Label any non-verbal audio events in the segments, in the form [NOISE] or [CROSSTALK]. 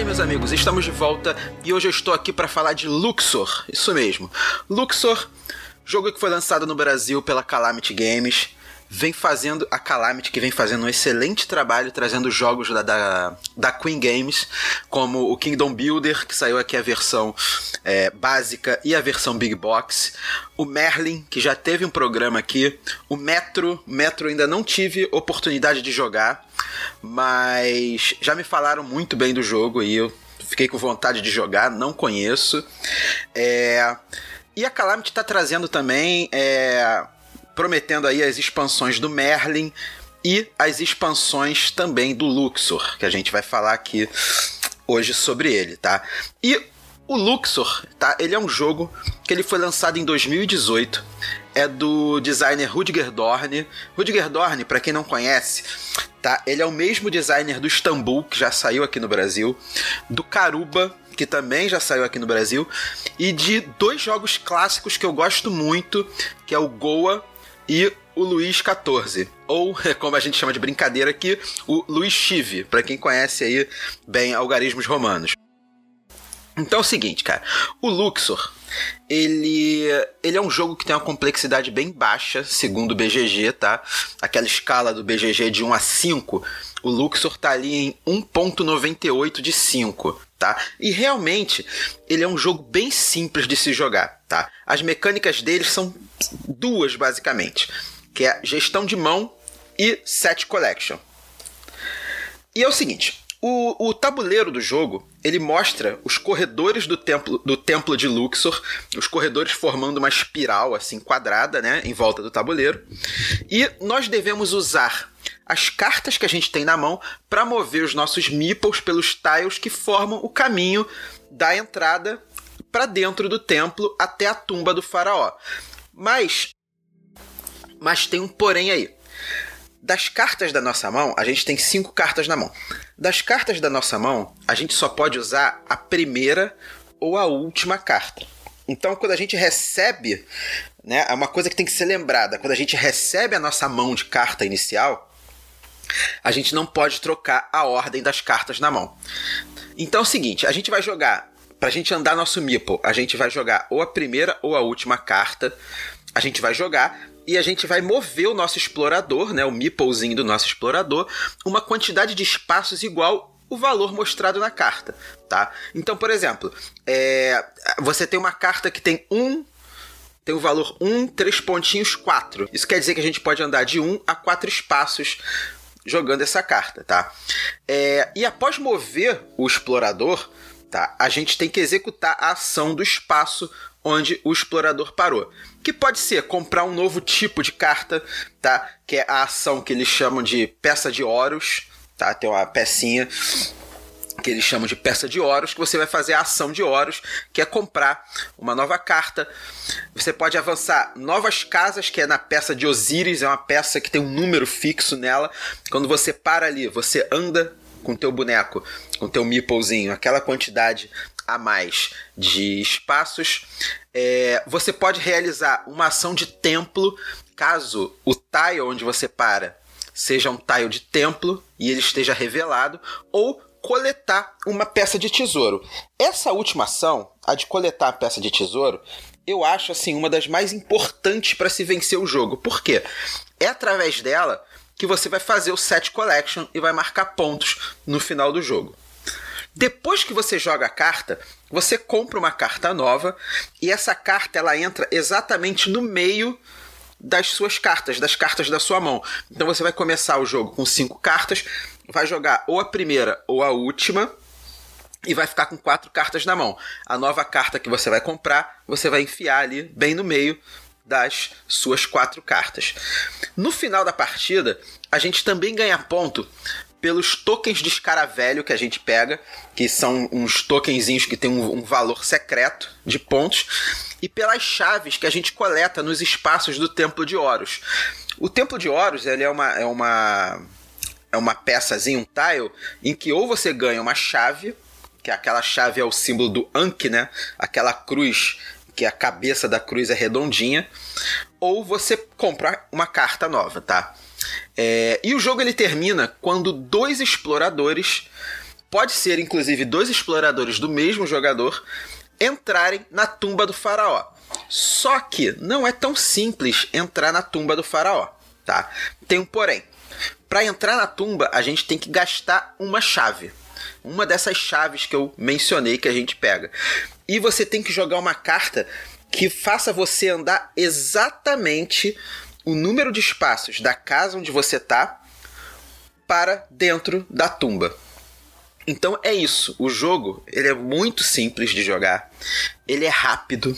aí, meus amigos, estamos de volta e hoje eu estou aqui para falar de Luxor. Isso mesmo. Luxor, jogo que foi lançado no Brasil pela Calamity Games, vem fazendo a Calamity que vem fazendo um excelente trabalho trazendo jogos da, da, da Queen Games, como o Kingdom Builder, que saiu aqui a versão é, básica e a versão Big Box, o Merlin, que já teve um programa aqui, o Metro, Metro ainda não tive oportunidade de jogar, mas já me falaram muito bem do jogo e eu fiquei com vontade de jogar, não conheço. É... E a Calamity está trazendo também, é... prometendo aí as expansões do Merlin e as expansões também do Luxor, que a gente vai falar aqui hoje sobre ele, tá? E o Luxor, tá? Ele é um jogo que ele foi lançado em 2018 é do designer Rudger Dorn. Rudger Dorn, para quem não conhece, tá? Ele é o mesmo designer do Istanbul, que já saiu aqui no Brasil, do Caruba, que também já saiu aqui no Brasil, e de dois jogos clássicos que eu gosto muito, que é o Goa e o Luiz XIV, ou [LAUGHS] como a gente chama de brincadeira aqui, o Luiz Chive, para quem conhece aí bem algarismos romanos. Então é o seguinte, cara, o Luxor, ele, ele é um jogo que tem uma complexidade bem baixa, segundo o BGG, tá? Aquela escala do BGG de 1 a 5, o Luxor tá ali em 1.98 de 5, tá? E realmente, ele é um jogo bem simples de se jogar, tá? As mecânicas dele são duas, basicamente, que é gestão de mão e set collection. E é o seguinte, o, o tabuleiro do jogo ele mostra os corredores do templo, do templo de Luxor, os corredores formando uma espiral assim quadrada, né, em volta do tabuleiro. E nós devemos usar as cartas que a gente tem na mão para mover os nossos meeples pelos tiles que formam o caminho da entrada para dentro do templo até a tumba do faraó. Mas mas tem um porém aí. Das cartas da nossa mão, a gente tem cinco cartas na mão. Das cartas da nossa mão, a gente só pode usar a primeira ou a última carta. Então, quando a gente recebe, né, é uma coisa que tem que ser lembrada: quando a gente recebe a nossa mão de carta inicial, a gente não pode trocar a ordem das cartas na mão. Então é o seguinte: a gente vai jogar, para a gente andar nosso Meeple, a gente vai jogar ou a primeira ou a última carta. A gente vai jogar, e a gente vai mover o nosso explorador, né, o meeplezinho do nosso explorador, uma quantidade de espaços igual o valor mostrado na carta, tá? Então, por exemplo, é, você tem uma carta que tem um tem o valor 1, 3 pontinhos, 4. Isso quer dizer que a gente pode andar de 1 a 4 espaços jogando essa carta, tá? É, e após mover o explorador, tá? A gente tem que executar a ação do espaço onde o explorador parou. Que pode ser comprar um novo tipo de carta, tá? Que é a ação que eles chamam de peça de oros, tá? Tem uma pecinha que eles chamam de peça de oros, que você vai fazer a ação de oros, que é comprar uma nova carta. Você pode avançar novas casas, que é na peça de Osíris, é uma peça que tem um número fixo nela. Quando você para ali, você anda com teu boneco, com teu meeplezinho, aquela quantidade a mais de espaços. É, você pode realizar uma ação de templo caso o tile onde você para seja um tile de templo e ele esteja revelado, ou coletar uma peça de tesouro. Essa última ação, a de coletar a peça de tesouro, eu acho assim uma das mais importantes para se vencer o jogo. Por quê? É através dela que você vai fazer o set collection e vai marcar pontos no final do jogo. Depois que você joga a carta, você compra uma carta nova e essa carta ela entra exatamente no meio das suas cartas, das cartas da sua mão. Então você vai começar o jogo com cinco cartas, vai jogar ou a primeira ou a última e vai ficar com quatro cartas na mão. A nova carta que você vai comprar, você vai enfiar ali bem no meio das suas quatro cartas. No final da partida, a gente também ganha ponto pelos tokens de escaravelho que a gente pega, que são uns tokenzinhos que tem um, um, valor secreto de pontos, e pelas chaves que a gente coleta nos espaços do Templo de Horus. O Templo de Horus ele é uma é uma é uma peçazinha, um tile, em que ou você ganha uma chave, que aquela chave é o símbolo do Ankh, né? Aquela cruz que a cabeça da cruz é redondinha, ou você compra uma carta nova, tá? É, e o jogo ele termina quando dois exploradores pode ser inclusive dois exploradores do mesmo jogador entrarem na tumba do faraó. Só que não é tão simples entrar na tumba do faraó, tá? Tem um porém. Para entrar na tumba, a gente tem que gastar uma chave. Uma dessas chaves que eu mencionei que a gente pega. E você tem que jogar uma carta que faça você andar exatamente o número de espaços da casa onde você tá para dentro da tumba. Então é isso. O jogo ele é muito simples de jogar. Ele é rápido.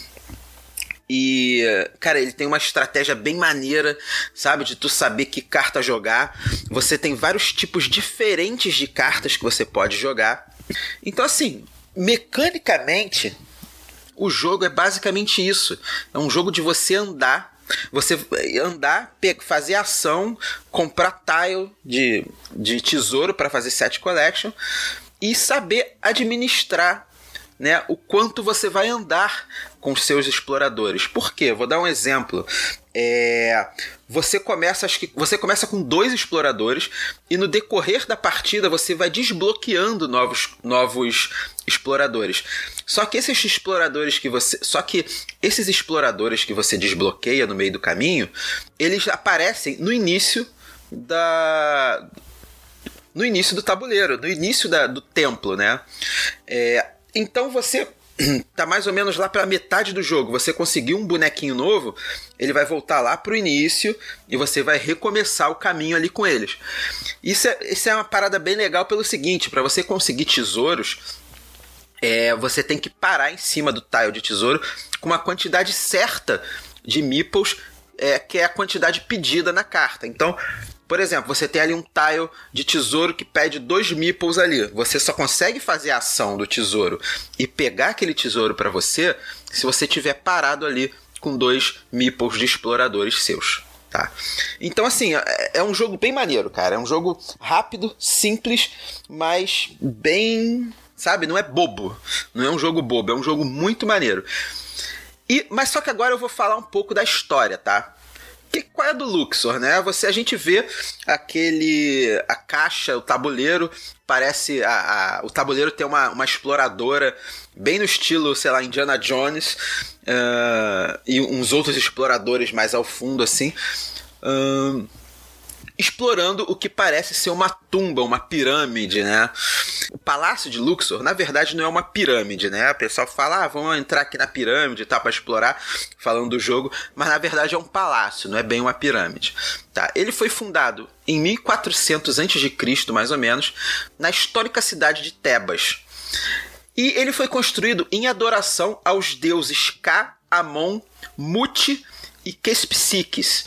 E, cara, ele tem uma estratégia bem maneira, sabe? De tu saber que carta jogar. Você tem vários tipos diferentes de cartas que você pode jogar. Então, assim, mecanicamente, o jogo é basicamente isso. É um jogo de você andar, você andar, fazer ação, comprar tile de, de tesouro para fazer set collection e saber administrar né, o quanto você vai andar com seus exploradores. Por quê? Vou dar um exemplo. É, você começa acho que você começa com dois exploradores e no decorrer da partida você vai desbloqueando novos, novos exploradores. Só que esses exploradores que você, só que esses exploradores que você desbloqueia no meio do caminho, eles aparecem no início da no início do tabuleiro, no início da, do templo, né? É, então você [CLEARS THROAT] tá mais ou menos lá para metade do jogo. Você conseguiu um bonequinho novo, ele vai voltar lá pro início e você vai recomeçar o caminho ali com eles. Isso é, isso é uma parada bem legal pelo seguinte: para você conseguir tesouros, é, você tem que parar em cima do tile de tesouro com uma quantidade certa de meeples, é, que é a quantidade pedida na carta. Então, por exemplo, você tem ali um tile de tesouro que pede dois meeples ali. Você só consegue fazer a ação do tesouro e pegar aquele tesouro para você se você tiver parado ali com dois meeples de exploradores seus. Tá? Então, assim, é, é um jogo bem maneiro, cara. É um jogo rápido, simples, mas bem. Sabe? Não é bobo. Não é um jogo bobo, é um jogo muito maneiro. E, mas só que agora eu vou falar um pouco da história, tá? Que, qual é do Luxor, né? Você a gente vê aquele a caixa, o tabuleiro, parece a, a o tabuleiro tem uma, uma exploradora bem no estilo, sei lá, Indiana Jones uh, e uns outros exploradores mais ao fundo assim. Uh, explorando o que parece ser uma tumba, uma pirâmide, né? O Palácio de Luxor, na verdade, não é uma pirâmide, né? O pessoal fala, ah, vamos entrar aqui na pirâmide tá, para explorar, falando do jogo, mas na verdade é um palácio, não é bem uma pirâmide. Tá? Ele foi fundado em 1400 a.C., mais ou menos, na histórica cidade de Tebas. E ele foi construído em adoração aos deuses Ka, Amon, Mut e Kespsikis.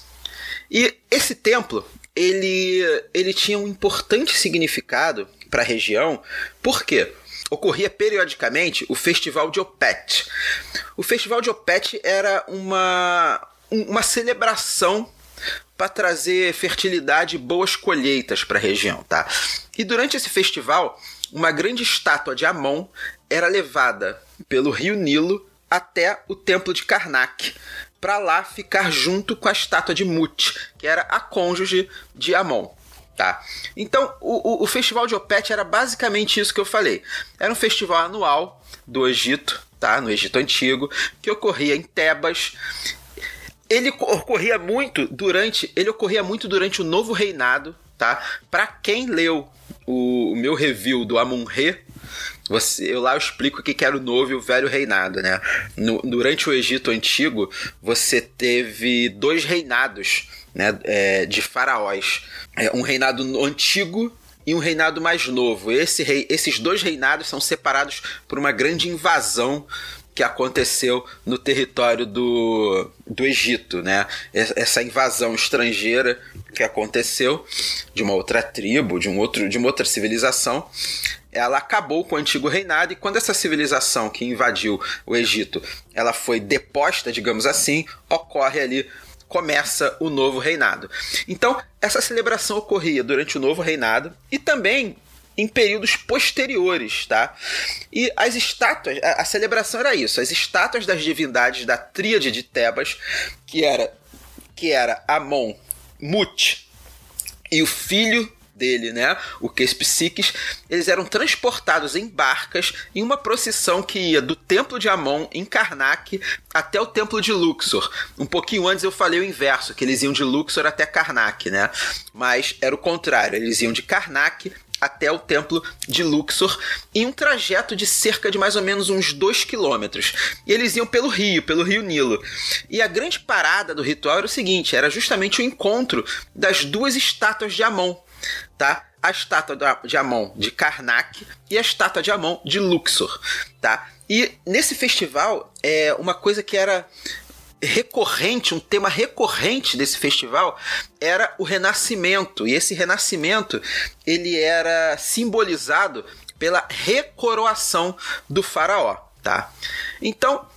E esse templo ele, ele tinha um importante significado para a região, por quê? Ocorria periodicamente o Festival de Opet. O Festival de Opet era uma, uma celebração para trazer fertilidade e boas colheitas para a região, tá? E durante esse festival, uma grande estátua de Amon era levada pelo rio Nilo até o templo de Karnak, para lá ficar junto com a estátua de Mut, que era a cônjuge de Amon. Tá? Então, o, o, o, Festival de Opet era basicamente isso que eu falei. Era um festival anual do Egito, tá? no Egito Antigo, que ocorria em Tebas. Ele ocorria muito durante, ele ocorria muito durante o Novo Reinado, tá? Para quem leu o, o meu review do Amun-Re, você, eu lá eu explico o que era o novo e o velho reinado, né? No, durante o Egito Antigo, você teve dois reinados né, é, de faraós. É, um reinado antigo e um reinado mais novo. Esse rei, esses dois reinados são separados por uma grande invasão que aconteceu no território do, do Egito, né? Essa invasão estrangeira que aconteceu de uma outra tribo, de um outro, de uma outra civilização, ela acabou com o antigo reinado e quando essa civilização que invadiu o Egito, ela foi deposta, digamos assim, ocorre ali começa o novo reinado. Então, essa celebração ocorria durante o novo reinado e também em períodos posteriores, tá? E as estátuas, a, a, celebração era isso, as estátuas das divindades da tríade de Tebas, que era que era Amon, Mut e o filho dele, né? O Case Psiques, eles eram transportados em barcas em uma procissão que ia do Templo de Amon, em Karnak, até o Templo de Luxor. Um pouquinho antes eu falei o inverso, que eles iam de Luxor até Karnak, né? Mas era o contrário, eles iam de Karnak até o templo de Luxor em um trajeto de cerca de mais ou menos uns 2 quilômetros. E eles iam pelo rio, pelo rio Nilo. E a grande parada do ritual era o seguinte: era justamente o encontro das duas estátuas de Amon, tá? A estátua de Amon de Karnak e a estátua de Amon de Luxor, tá? E nesse festival, é uma coisa que era recorrente, um tema recorrente desse festival era o renascimento. E esse renascimento, ele era simbolizado pela recoroação do faraó, tá? Então,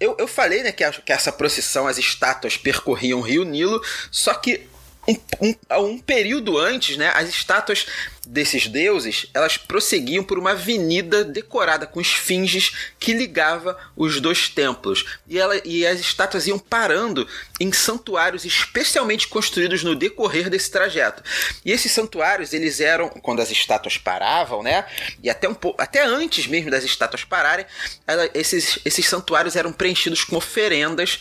eu, eu falei né, que, a, que essa procissão, as estátuas percorriam o rio Nilo, só que um, um, um período antes, né, as estátuas desses deuses, elas prosseguiam por uma avenida decorada com esfinges que ligava os dois templos. E, ela, e as estátuas iam parando em santuários especialmente construídos no decorrer desse trajeto. E esses santuários, eles eram, quando as estátuas paravam, né? E até um até antes mesmo das estátuas pararem, ela, esses, esses santuários eram preenchidos com oferendas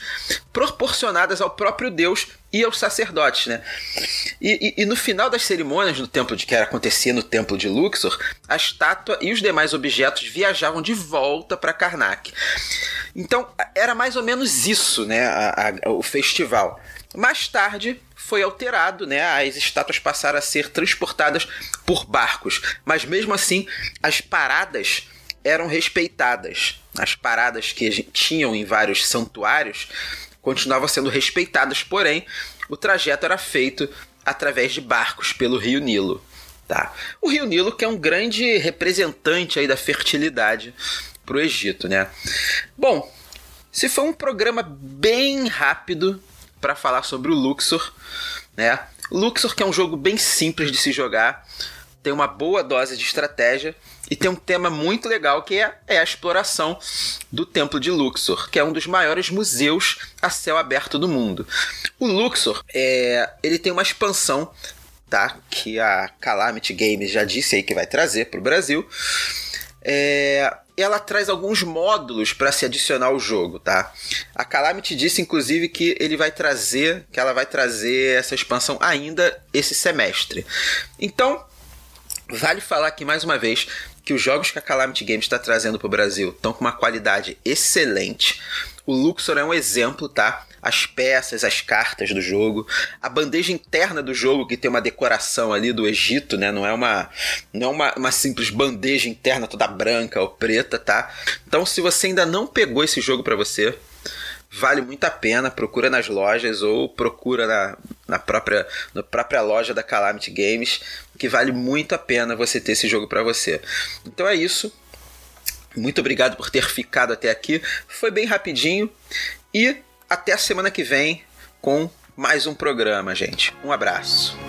proporcionadas ao próprio Deus e aos sacerdotes, né? E, e, e no final das cerimônias do templo de que acontecia no templo de Luxor, a estátua e os demais objetos viajavam de volta para Karnak. Então era mais ou menos isso, né, a, a, o festival. Mais tarde foi alterado, né? As estátuas passaram a ser transportadas por barcos, mas mesmo assim as paradas eram respeitadas. As paradas que tinham em vários santuários continuavam sendo respeitadas, porém o trajeto era feito através de barcos pelo rio Nilo. Tá? O rio Nilo que é um grande representante aí da fertilidade para o Egito, né? Bom, se foi um programa bem rápido para falar sobre o Luxor, né? Luxor que é um jogo bem simples de se jogar, tem uma boa dose de estratégia e tem um tema muito legal que é, é, a exploração do Templo de Luxor, que é um dos maiores museus a céu aberto do mundo. O Luxor é, ele tem uma expansão tá? Que a Calamity Games já disse aí que vai trazer para o Brasil. É, ela traz alguns módulos para se adicionar ao jogo, tá? A Calamity disse inclusive que ele vai trazer, que ela vai trazer essa expansão ainda esse semestre. Então, vale falar aqui mais uma vez que os jogos que a Calamity Games está trazendo para o Brasil estão com uma qualidade excelente. O Luxor é um exemplo, tá? as peças, as cartas do jogo, a bandeja interna do jogo que tem uma decoração ali do Egito, né? Não é uma não é uma, uma simples bandeja interna toda branca ou preta, tá? Então, se você ainda não pegou esse jogo para você, vale muito a pena. Procura nas lojas ou procura na, na, própria, na própria loja da Calamity Games, que vale muito a pena você ter esse jogo para você. Então é isso. Muito obrigado por ter ficado até aqui. Foi bem rapidinho e até a semana que vem com mais um programa, gente. Um abraço.